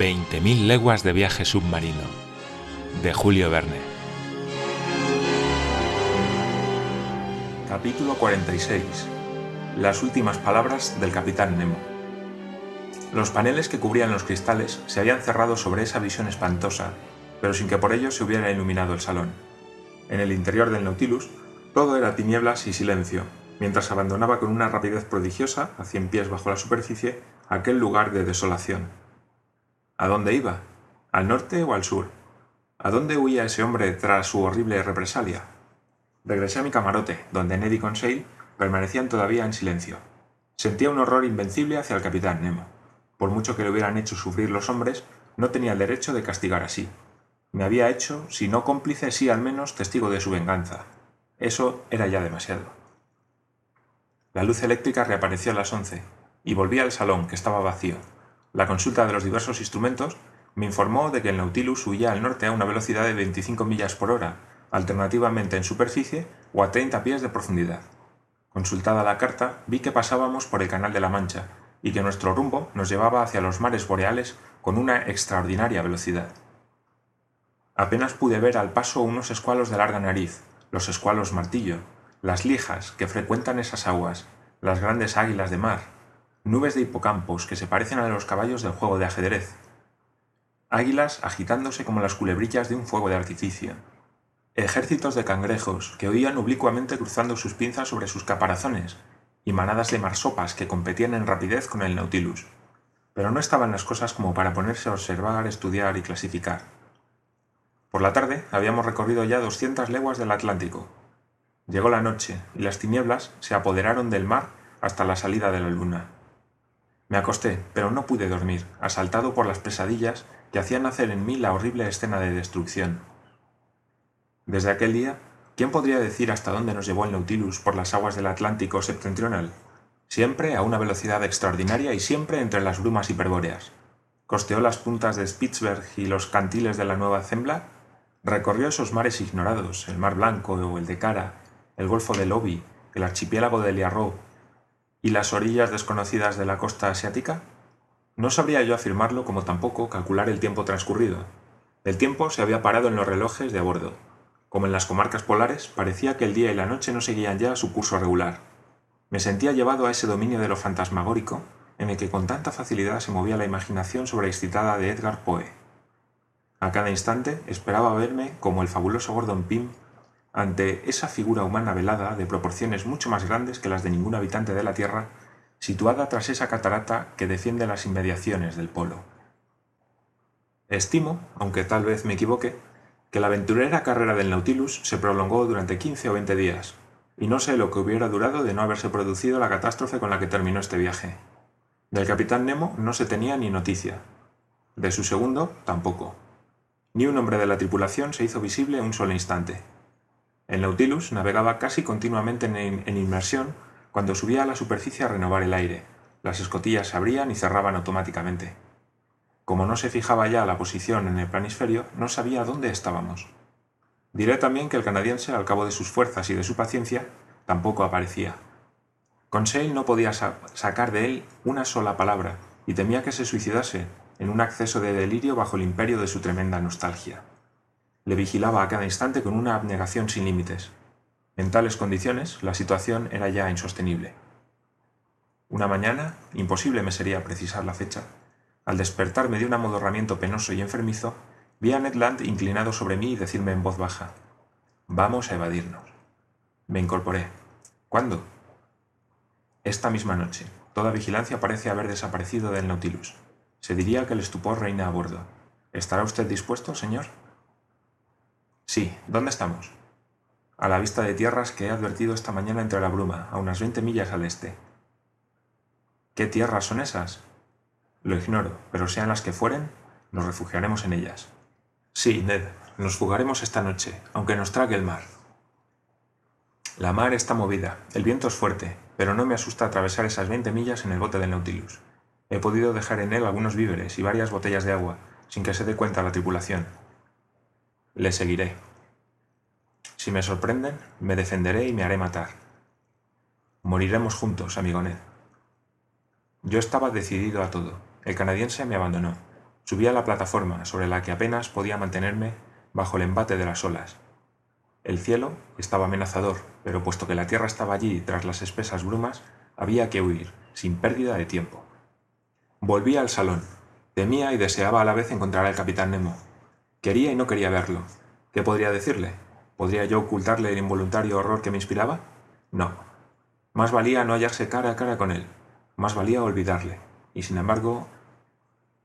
20.000 leguas de viaje submarino de Julio Verne. Capítulo 46. Las últimas palabras del capitán Nemo. Los paneles que cubrían los cristales se habían cerrado sobre esa visión espantosa, pero sin que por ello se hubiera iluminado el salón. En el interior del Nautilus todo era tinieblas y silencio, mientras abandonaba con una rapidez prodigiosa, a cien pies bajo la superficie, aquel lugar de desolación. ¿A dónde iba? ¿Al norte o al sur? ¿A dónde huía ese hombre tras su horrible represalia? Regresé a mi camarote, donde Ned y Conseil permanecían todavía en silencio. Sentía un horror invencible hacia el capitán Nemo. Por mucho que le hubieran hecho sufrir los hombres, no tenía el derecho de castigar así. Me había hecho, si no cómplice, sí al menos testigo de su venganza. Eso era ya demasiado. La luz eléctrica reapareció a las once, y volví al salón, que estaba vacío. La consulta de los diversos instrumentos me informó de que el Nautilus huía al norte a una velocidad de 25 millas por hora, alternativamente en superficie o a 30 pies de profundidad. Consultada la carta, vi que pasábamos por el Canal de la Mancha y que nuestro rumbo nos llevaba hacia los mares boreales con una extraordinaria velocidad. Apenas pude ver al paso unos escualos de larga nariz, los escualos martillo, las lijas que frecuentan esas aguas, las grandes águilas de mar, nubes de hipocampos que se parecen a los caballos del juego de ajedrez, águilas agitándose como las culebrillas de un fuego de artificio, ejércitos de cangrejos que oían oblicuamente cruzando sus pinzas sobre sus caparazones, y manadas de marsopas que competían en rapidez con el Nautilus. Pero no estaban las cosas como para ponerse a observar, estudiar y clasificar. Por la tarde habíamos recorrido ya doscientas leguas del Atlántico. Llegó la noche y las tinieblas se apoderaron del mar hasta la salida de la luna. Me acosté, pero no pude dormir, asaltado por las pesadillas que hacían nacer en mí la horrible escena de destrucción. Desde aquel día, ¿quién podría decir hasta dónde nos llevó el Nautilus por las aguas del Atlántico septentrional? Siempre a una velocidad extraordinaria y siempre entre las brumas hiperbóreas. Costeó las puntas de Spitzberg y los cantiles de la Nueva Zembla, recorrió esos mares ignorados, el Mar Blanco o el de Cara, el Golfo de Lobi, el archipiélago de Liarro, y las orillas desconocidas de la costa asiática? No sabría yo afirmarlo como tampoco calcular el tiempo transcurrido. El tiempo se había parado en los relojes de a bordo. Como en las comarcas polares, parecía que el día y la noche no seguían ya su curso regular. Me sentía llevado a ese dominio de lo fantasmagórico en el que con tanta facilidad se movía la imaginación sobreexcitada de Edgar Poe. A cada instante esperaba verme como el fabuloso Gordon Pym ante esa figura humana velada de proporciones mucho más grandes que las de ningún habitante de la Tierra, situada tras esa catarata que defiende las inmediaciones del polo. Estimo, aunque tal vez me equivoque, que la aventurera carrera del Nautilus se prolongó durante quince o veinte días, y no sé lo que hubiera durado de no haberse producido la catástrofe con la que terminó este viaje. Del capitán Nemo no se tenía ni noticia. De su segundo, tampoco. Ni un hombre de la tripulación se hizo visible un solo instante. El Nautilus navegaba casi continuamente en, inmersión cuando subía a la superficie a renovar el aire. Las escotillas se abrían y cerraban automáticamente. Como no se fijaba ya la posición en el planisferio, no sabía dónde estábamos. Diré también que el canadiense, al cabo de sus fuerzas y de su paciencia, tampoco aparecía. Conseil no podía sacar de él una sola palabra y temía que se suicidase en un acceso de delirio bajo el imperio de su tremenda nostalgia le vigilaba a cada instante con una abnegación sin límites. En tales condiciones, la situación era ya insostenible. Una mañana, imposible me sería precisar la fecha, al despertarme de un amodorramiento penoso y enfermizo, vi a Ned Land inclinado sobre mí y decirme en voz baja, Vamos a evadirnos. Me incorporé. ¿Cuándo? Esta misma noche. Toda vigilancia parece haber desaparecido del Nautilus. Se diría que el estupor reina a bordo. ¿Estará usted dispuesto, señor? Sí, ¿dónde estamos? A la vista de tierras que he advertido esta mañana entre la bruma, a unas veinte millas al este. ¿Qué tierras son esas? Lo ignoro, pero sean las que fueren, nos refugiaremos en ellas. Sí, Ned, nos fugaremos esta noche, aunque nos trague el mar. La mar está movida, el viento es fuerte, pero no me asusta atravesar esas veinte millas en el bote del Nautilus. He podido dejar en él algunos víveres y varias botellas de agua, sin que se dé cuenta la tripulación. Le seguiré. Si me sorprenden, me defenderé y me haré matar. Moriremos juntos, amigo Ned. Yo estaba decidido a todo. El canadiense me abandonó. Subí a la plataforma, sobre la que apenas podía mantenerme bajo el embate de las olas. El cielo estaba amenazador, pero puesto que la tierra estaba allí tras las espesas brumas, había que huir, sin pérdida de tiempo. Volví al salón. Temía y deseaba a la vez encontrar al capitán Nemo. Quería y no quería verlo. ¿Qué podría decirle? ¿Podría yo ocultarle el involuntario horror que me inspiraba? No. Más valía no hallarse cara a cara con él. Más valía olvidarle. Y sin embargo,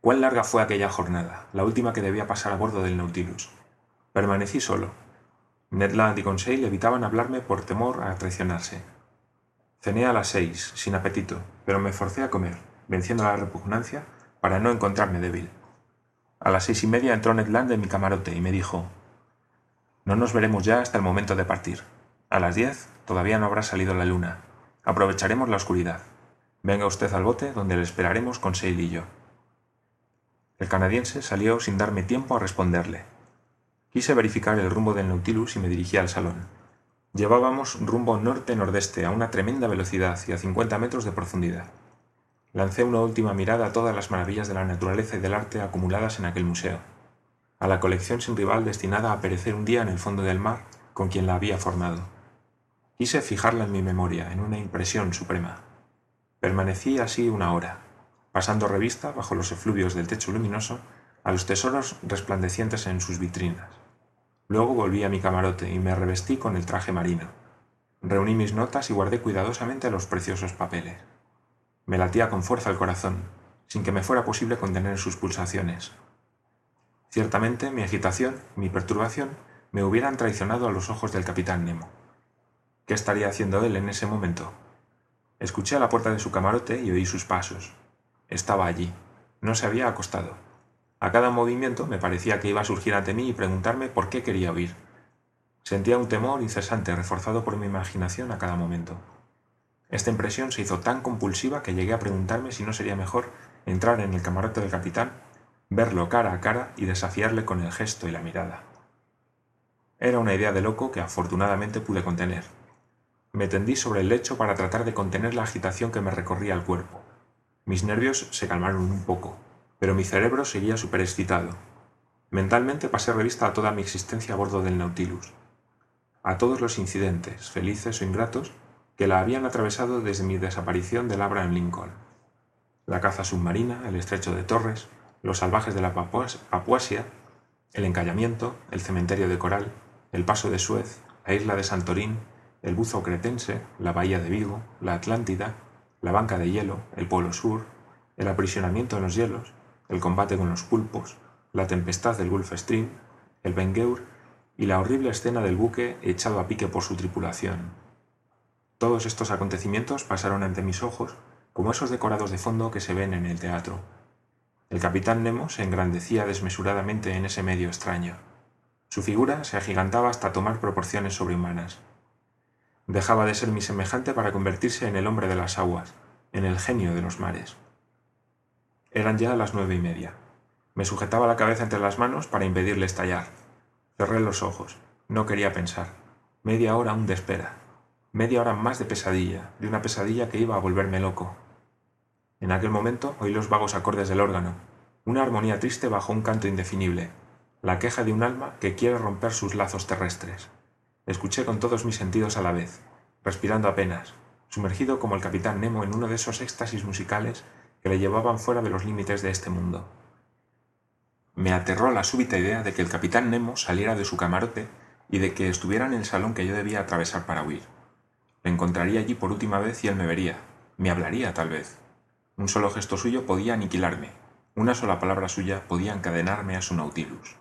¿cuán larga fue aquella jornada, la última que debía pasar a bordo del Nautilus? Permanecí solo. Ned Land y Conseil evitaban hablarme por temor a traicionarse. Cené a las seis, sin apetito, pero me forcé a comer, venciendo la repugnancia para no encontrarme débil. A las seis y media entró Ned Land en mi camarote y me dijo No nos veremos ya hasta el momento de partir. A las diez todavía no habrá salido la luna. Aprovecharemos la oscuridad. Venga usted al bote, donde le esperaremos con Seil y yo. El canadiense salió sin darme tiempo a responderle. Quise verificar el rumbo del Nautilus y me dirigí al salón. Llevábamos rumbo norte-nordeste a una tremenda velocidad y a 50 metros de profundidad. Lancé una última mirada a todas las maravillas de la naturaleza y del arte acumuladas en aquel museo, a la colección sin rival destinada a perecer un día en el fondo del mar con quien la había formado. Quise fijarla en mi memoria, en una impresión suprema. Permanecí así una hora, pasando revista, bajo los efluvios del techo luminoso, a los tesoros resplandecientes en sus vitrinas. Luego volví a mi camarote y me revestí con el traje marino. Reuní mis notas y guardé cuidadosamente los preciosos papeles. Me latía con fuerza el corazón, sin que me fuera posible contener sus pulsaciones. Ciertamente mi agitación, mi perturbación, me hubieran traicionado a los ojos del capitán Nemo. ¿Qué estaría haciendo él en ese momento? Escuché a la puerta de su camarote y oí sus pasos. Estaba allí. No se había acostado. A cada movimiento me parecía que iba a surgir ante mí y preguntarme por qué quería huir. Sentía un temor incesante reforzado por mi imaginación a cada momento. Esta impresión se hizo tan compulsiva que llegué a preguntarme si no sería mejor entrar en el camarote del capitán, verlo cara a cara y desafiarle con el gesto y la mirada. Era una idea de loco que afortunadamente pude contener. Me tendí sobre el lecho para tratar de contener la agitación que me recorría el cuerpo. Mis nervios se calmaron un poco, pero mi cerebro seguía superexcitado. Mentalmente pasé revista a toda mi existencia a bordo del Nautilus, a todos los incidentes, felices o ingratos, que la habían atravesado desde mi desaparición del Abraham Lincoln. La caza submarina, el estrecho de Torres, los salvajes de la Papuasia, el encallamiento, el cementerio de Coral, el paso de Suez, la isla de Santorín, el buzo cretense, la bahía de Vigo, la Atlántida, la banca de hielo, el Polo Sur, el aprisionamiento en los hielos, el combate con los pulpos, la tempestad del Gulf Stream, el Bengeur y la horrible escena del buque echado a pique por su tripulación. Todos estos acontecimientos pasaron ante mis ojos como esos decorados de fondo que se ven en el teatro. El capitán Nemo se engrandecía desmesuradamente en ese medio extraño. Su figura se agigantaba hasta tomar proporciones sobrehumanas. Dejaba de ser mi semejante para convertirse en el hombre de las aguas, en el genio de los mares. Eran ya las nueve y media. Me sujetaba la cabeza entre las manos para impedirle estallar. Cerré los ojos. No quería pensar. Media hora aún de espera. Media hora más de pesadilla, de una pesadilla que iba a volverme loco. En aquel momento oí los vagos acordes del órgano, una armonía triste bajo un canto indefinible, la queja de un alma que quiere romper sus lazos terrestres. Escuché con todos mis sentidos a la vez, respirando apenas, sumergido como el capitán Nemo en uno de esos éxtasis musicales que le llevaban fuera de los límites de este mundo. Me aterró la súbita idea de que el capitán Nemo saliera de su camarote y de que estuviera en el salón que yo debía atravesar para huir. Le encontraría allí por última vez y él me vería, me hablaría tal vez. Un solo gesto suyo podía aniquilarme, una sola palabra suya podía encadenarme a su Nautilus.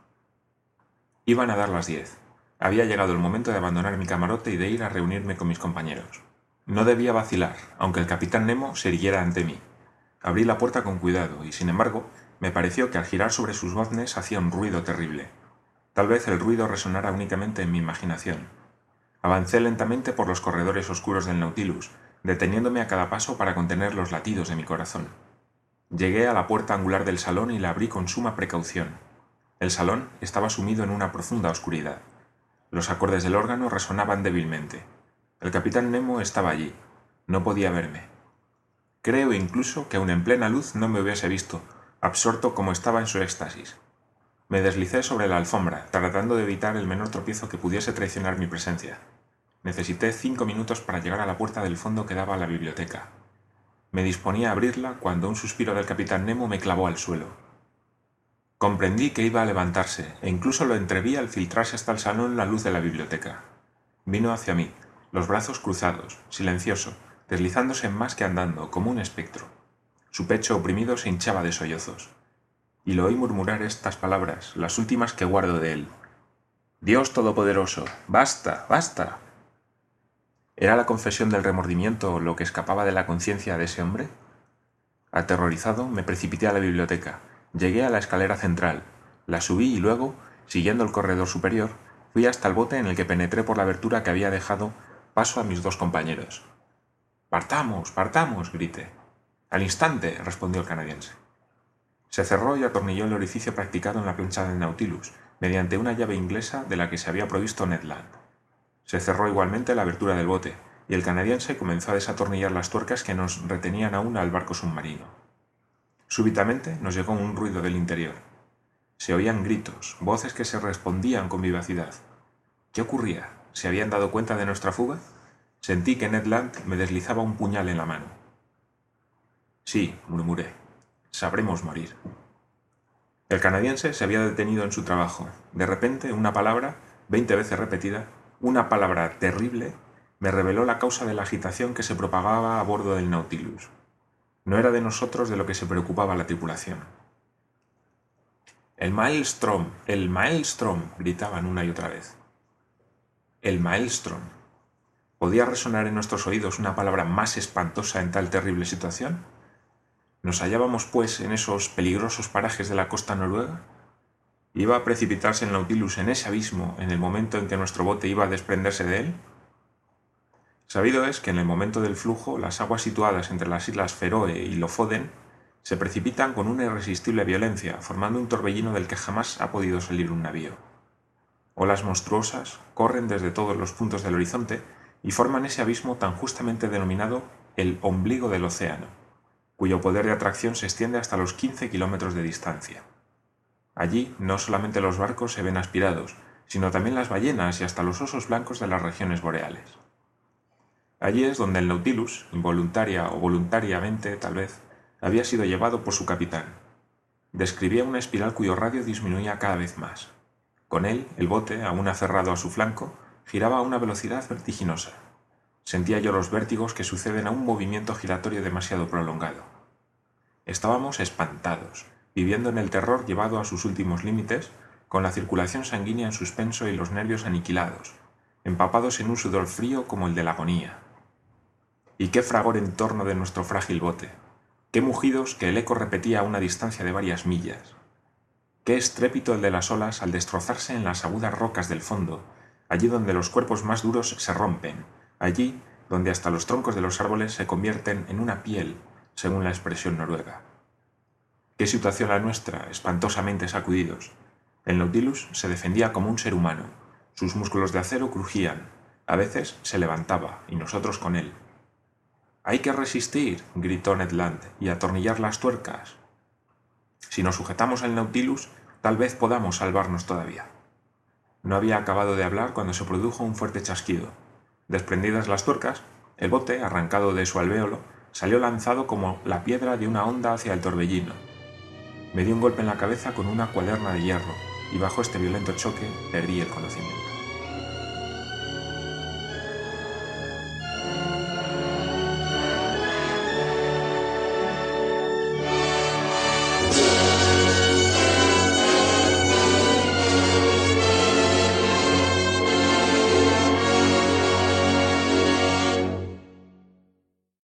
Iban a dar las diez. Había llegado el momento de abandonar mi camarote y de ir a reunirme con mis compañeros. No debía vacilar, aunque el capitán Nemo se irguiera ante mí. Abrí la puerta con cuidado y, sin embargo, me pareció que al girar sobre sus goznes hacía un ruido terrible. Tal vez el ruido resonara únicamente en mi imaginación. Avancé lentamente por los corredores oscuros del Nautilus, deteniéndome a cada paso para contener los latidos de mi corazón. Llegué a la puerta angular del salón y la abrí con suma precaución. El salón estaba sumido en una profunda oscuridad. Los acordes del órgano resonaban débilmente. El capitán Nemo estaba allí. No podía verme. Creo incluso que aun en plena luz no me hubiese visto, absorto como estaba en su éxtasis. Me deslicé sobre la alfombra, tratando de evitar el menor tropiezo que pudiese traicionar mi presencia. Necesité cinco minutos para llegar a la puerta del fondo que daba a la biblioteca. Me disponía a abrirla cuando un suspiro del capitán Nemo me clavó al suelo. Comprendí que iba a levantarse, e incluso lo entreví al filtrarse hasta el salón la luz de la biblioteca. Vino hacia mí, los brazos cruzados, silencioso, deslizándose más que andando, como un espectro. Su pecho oprimido se hinchaba de sollozos. Y lo oí murmurar estas palabras, las últimas que guardo de él. Dios Todopoderoso, basta, basta. ¿Era la confesión del remordimiento lo que escapaba de la conciencia de ese hombre? Aterrorizado, me precipité a la biblioteca. Llegué a la escalera central, la subí y luego, siguiendo el corredor superior, fui hasta el bote en el que penetré por la abertura que había dejado paso a mis dos compañeros. Partamos, partamos, grité. Al instante, respondió el canadiense. Se cerró y atornilló el orificio practicado en la plancha del Nautilus, mediante una llave inglesa de la que se había provisto Ned Land. Se cerró igualmente la abertura del bote, y el canadiense comenzó a desatornillar las tuercas que nos retenían aún al barco submarino. Súbitamente nos llegó un ruido del interior. Se oían gritos, voces que se respondían con vivacidad. ¿Qué ocurría? ¿Se habían dado cuenta de nuestra fuga? Sentí que Ned Land me deslizaba un puñal en la mano. Sí, murmuré. Sabremos morir. El canadiense se había detenido en su trabajo. De repente, una palabra, veinte veces repetida, una palabra terrible, me reveló la causa de la agitación que se propagaba a bordo del Nautilus. No era de nosotros de lo que se preocupaba la tripulación. El Maelstrom, el Maelstrom, gritaban una y otra vez. El Maelstrom. ¿Podía resonar en nuestros oídos una palabra más espantosa en tal terrible situación? ¿Nos hallábamos, pues, en esos peligrosos parajes de la costa noruega? ¿Iba a precipitarse el Nautilus en ese abismo en el momento en que nuestro bote iba a desprenderse de él? Sabido es que en el momento del flujo las aguas situadas entre las islas Feroe y Lofoden se precipitan con una irresistible violencia, formando un torbellino del que jamás ha podido salir un navío. Olas monstruosas corren desde todos los puntos del horizonte y forman ese abismo tan justamente denominado el ombligo del océano cuyo poder de atracción se extiende hasta los 15 kilómetros de distancia. Allí no solamente los barcos se ven aspirados, sino también las ballenas y hasta los osos blancos de las regiones boreales. Allí es donde el Nautilus, involuntaria o voluntariamente tal vez, había sido llevado por su capitán. Describía una espiral cuyo radio disminuía cada vez más. Con él, el bote, aún aferrado a su flanco, giraba a una velocidad vertiginosa. Sentía yo los vértigos que suceden a un movimiento giratorio demasiado prolongado. Estábamos espantados, viviendo en el terror llevado a sus últimos límites, con la circulación sanguínea en suspenso y los nervios aniquilados, empapados en un sudor frío como el de la agonía. Y qué fragor en torno de nuestro frágil bote, qué mugidos que el eco repetía a una distancia de varias millas, qué estrépito el de las olas al destrozarse en las agudas rocas del fondo, allí donde los cuerpos más duros se rompen, allí donde hasta los troncos de los árboles se convierten en una piel según la expresión noruega. Qué situación la nuestra, espantosamente sacudidos. El Nautilus se defendía como un ser humano. Sus músculos de acero crujían. A veces se levantaba, y nosotros con él. Hay que resistir, gritó Ned Land, y atornillar las tuercas. Si nos sujetamos al Nautilus, tal vez podamos salvarnos todavía. No había acabado de hablar cuando se produjo un fuerte chasquido. Desprendidas las tuercas, el bote, arrancado de su alvéolo, salió lanzado como la piedra de una onda hacia el torbellino. Me dio un golpe en la cabeza con una cuaderna de hierro y bajo este violento choque perdí el conocimiento.